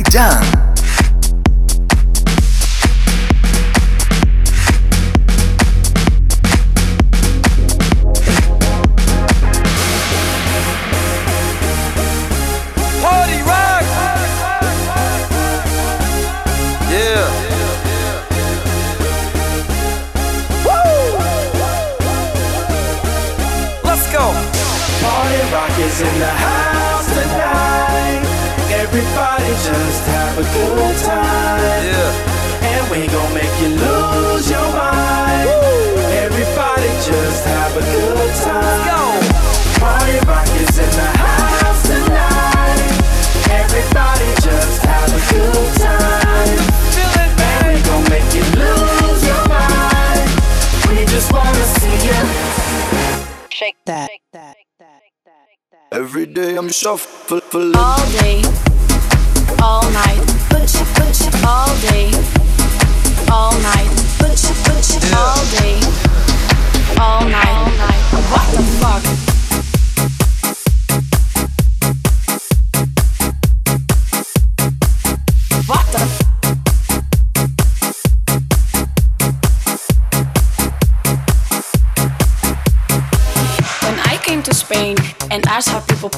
done. I'm shuffling. All day.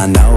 I know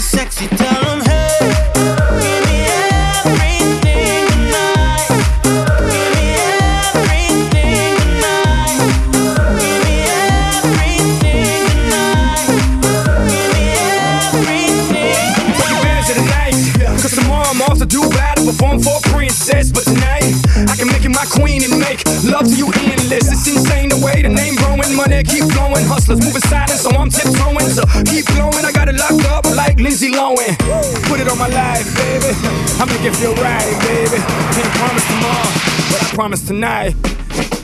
sexy, tell them hey. perform for a princess, but tonight I can make you my queen and make love to you endless. It's insane the way the name growing, money keep flowing, hustlers moving silent, so I'm tiptoeing to Lindsay Lohan. Put it on my life, baby. I'ma make it feel right, baby. Can't promise tomorrow, but I promise tonight.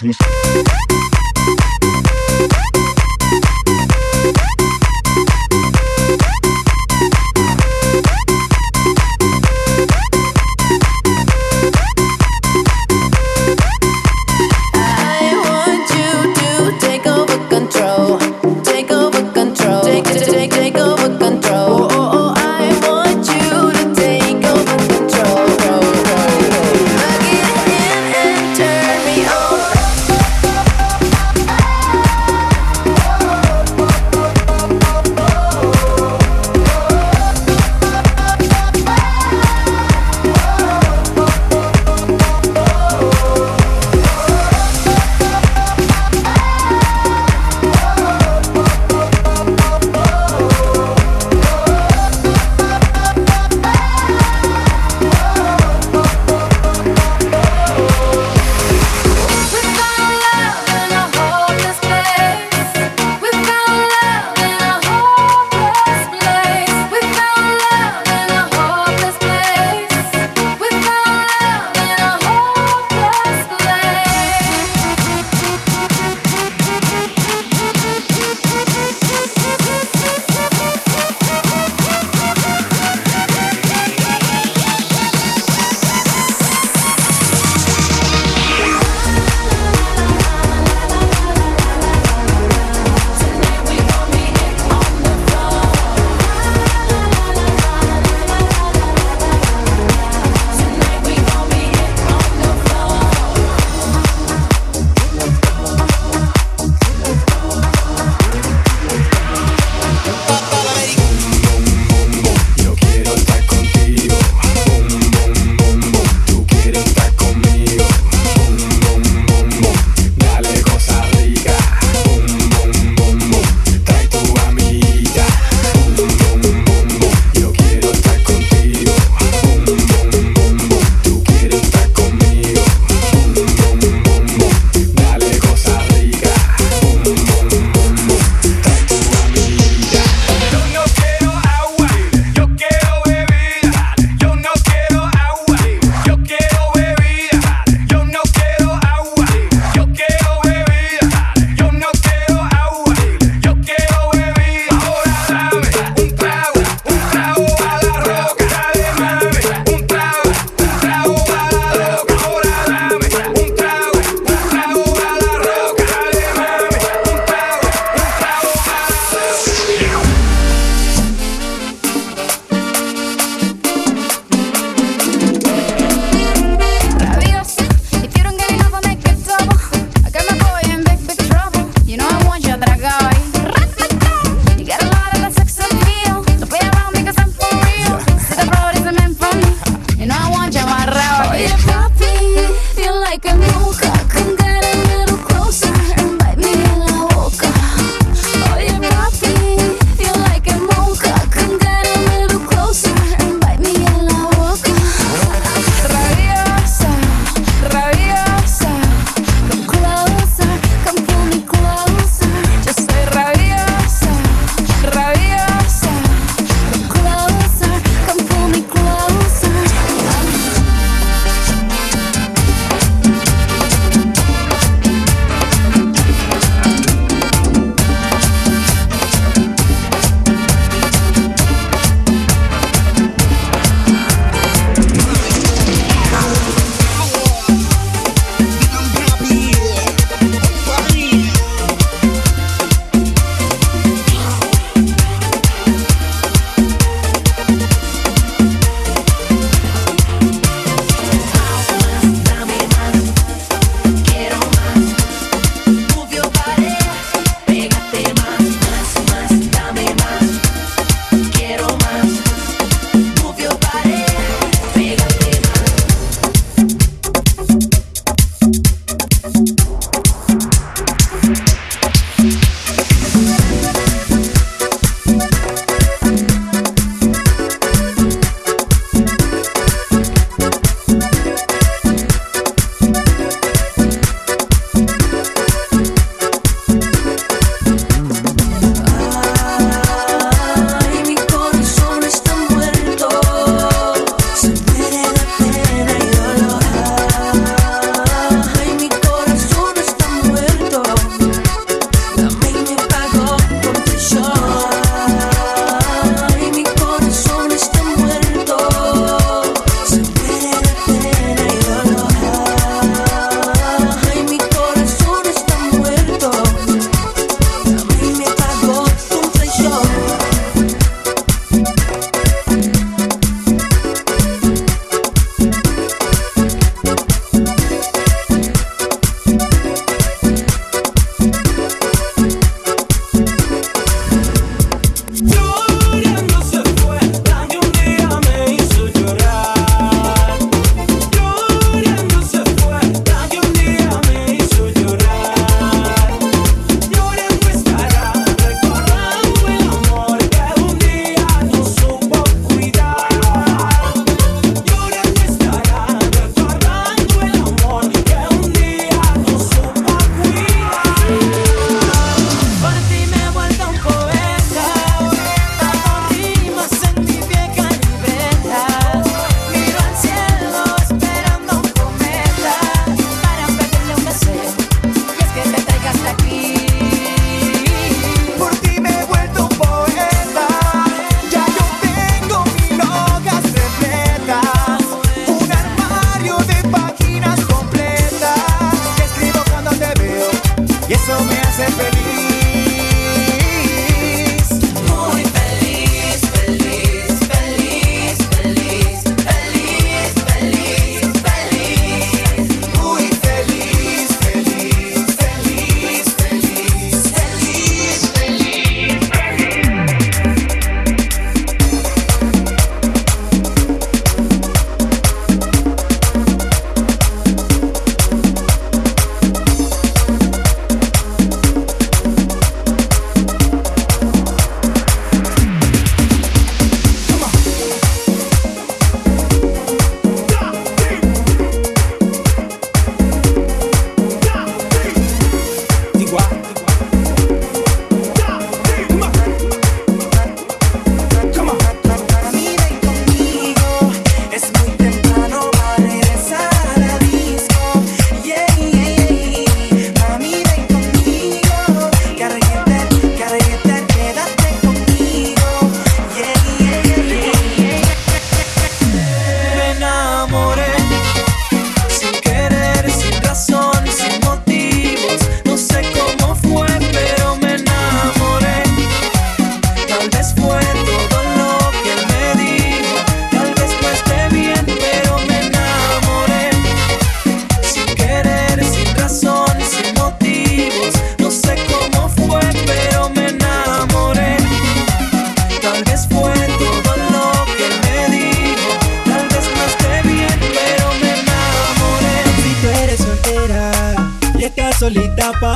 of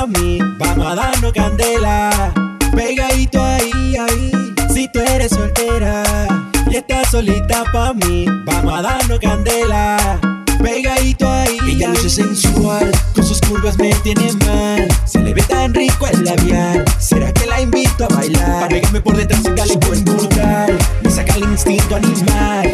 mí. Vamos a darnos candela. Pegadito ahí, ahí. Si tú eres soltera y estás solita pa' mí. Vamos a darnos candela. Pegadito ahí. Ella luce sensual, con sus curvas me tiene mal. Se le ve tan rico el labial. ¿Será que la invito a bailar? Para pegarme por detrás y darle buen brutal. Me saca el instinto animal.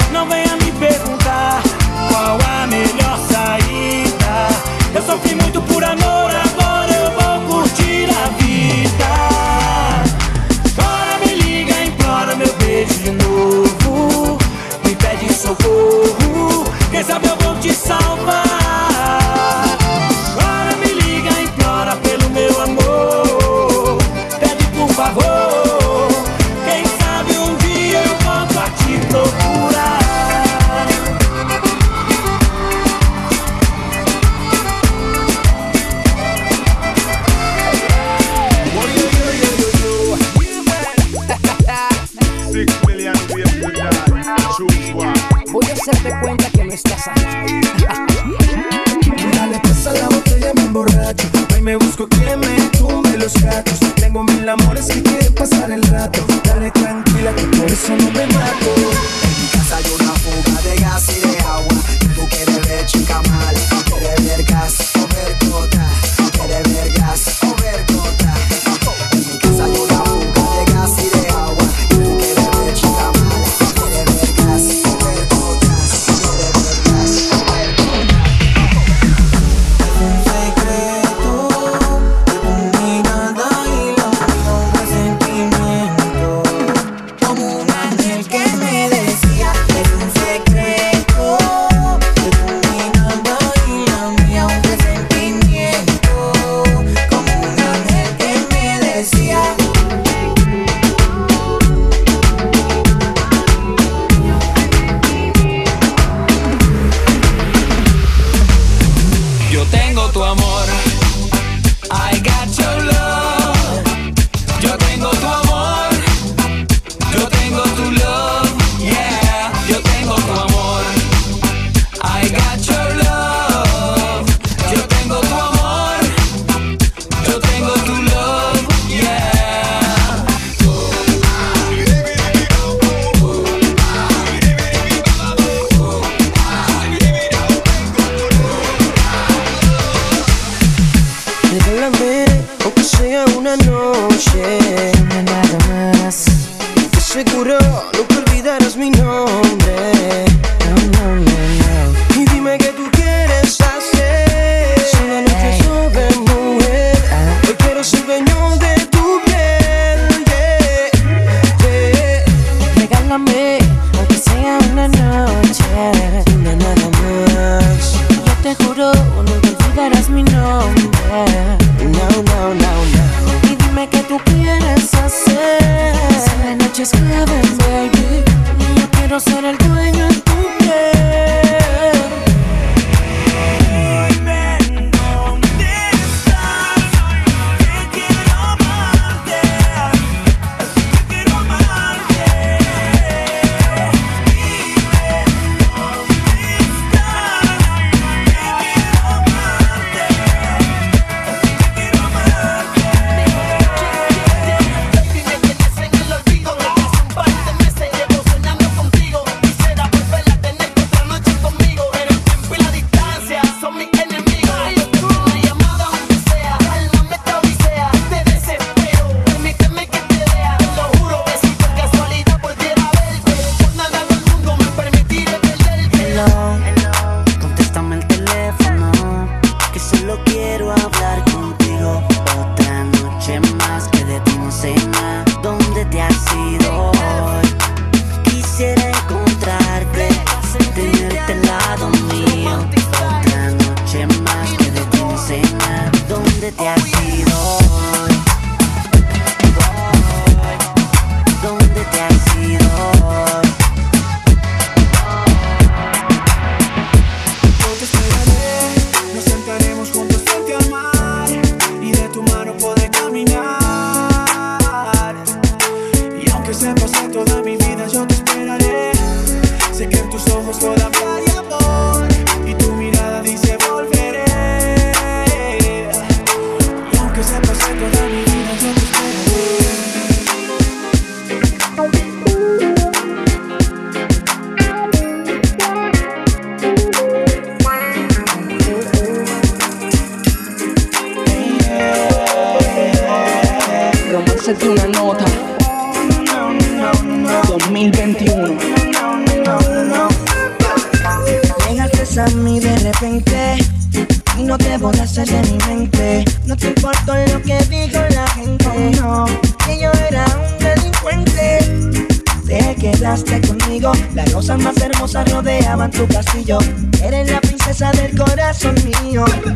sofri muito por amor hacerte cuenta que no estás ahí. Dale pasa a la botella, me emborracho. Ahí me busco que me tumbe los gatos. Tengo mil amores que quieren pasar el rato. Dale tranquila, que por eso no me mato. tengo tu amor. I got your love en el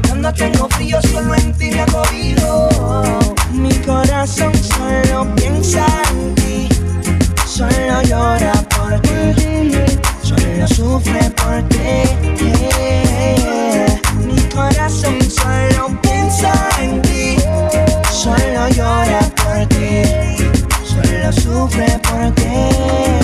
Cuando tengo frío, solo en ti me acogido. Mi corazón solo piensa en ti. Solo llora por ti. Solo sufre por ti. Mi corazón solo piensa en ti. Solo llora por ti. Solo sufre por ti.